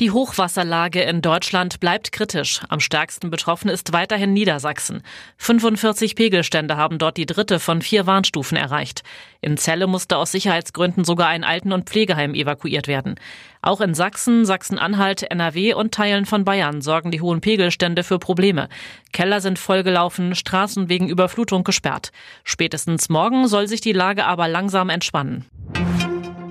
Die Hochwasserlage in Deutschland bleibt kritisch. Am stärksten betroffen ist weiterhin Niedersachsen. 45 Pegelstände haben dort die dritte von vier Warnstufen erreicht. In Celle musste aus Sicherheitsgründen sogar ein Alten- und Pflegeheim evakuiert werden. Auch in Sachsen, Sachsen-Anhalt, NRW und Teilen von Bayern sorgen die hohen Pegelstände für Probleme. Keller sind vollgelaufen, Straßen wegen Überflutung gesperrt. Spätestens morgen soll sich die Lage aber langsam entspannen.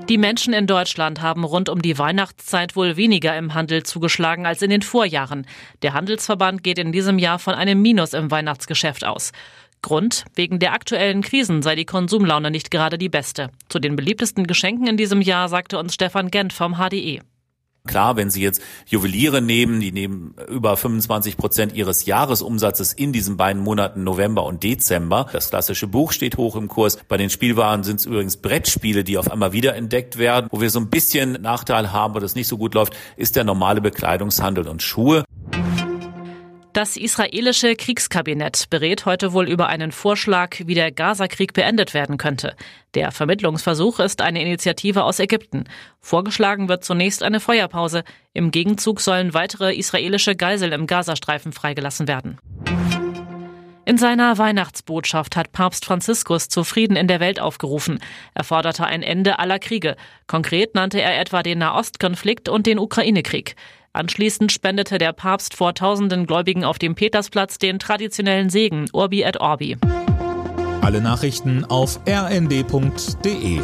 Die Menschen in Deutschland haben rund um die Weihnachtszeit wohl weniger im Handel zugeschlagen als in den Vorjahren. Der Handelsverband geht in diesem Jahr von einem Minus im Weihnachtsgeschäft aus. Grund, wegen der aktuellen Krisen sei die Konsumlaune nicht gerade die beste. Zu den beliebtesten Geschenken in diesem Jahr sagte uns Stefan Gent vom HDE. Klar, wenn Sie jetzt Juweliere nehmen, die nehmen über 25 Prozent Ihres Jahresumsatzes in diesen beiden Monaten November und Dezember. Das klassische Buch steht hoch im Kurs. Bei den Spielwaren sind es übrigens Brettspiele, die auf einmal wiederentdeckt werden. Wo wir so ein bisschen Nachteil haben, wo das nicht so gut läuft, ist der normale Bekleidungshandel und Schuhe. Das israelische Kriegskabinett berät heute wohl über einen Vorschlag, wie der Gazakrieg beendet werden könnte. Der Vermittlungsversuch ist eine Initiative aus Ägypten. Vorgeschlagen wird zunächst eine Feuerpause. Im Gegenzug sollen weitere israelische Geiseln im Gazastreifen freigelassen werden. In seiner Weihnachtsbotschaft hat Papst Franziskus zu Frieden in der Welt aufgerufen. Er forderte ein Ende aller Kriege. Konkret nannte er etwa den Nahostkonflikt und den Ukraine-Krieg. Anschließend spendete der Papst vor tausenden Gläubigen auf dem Petersplatz den traditionellen Segen Urbi et Orbi. Alle Nachrichten auf rnd.de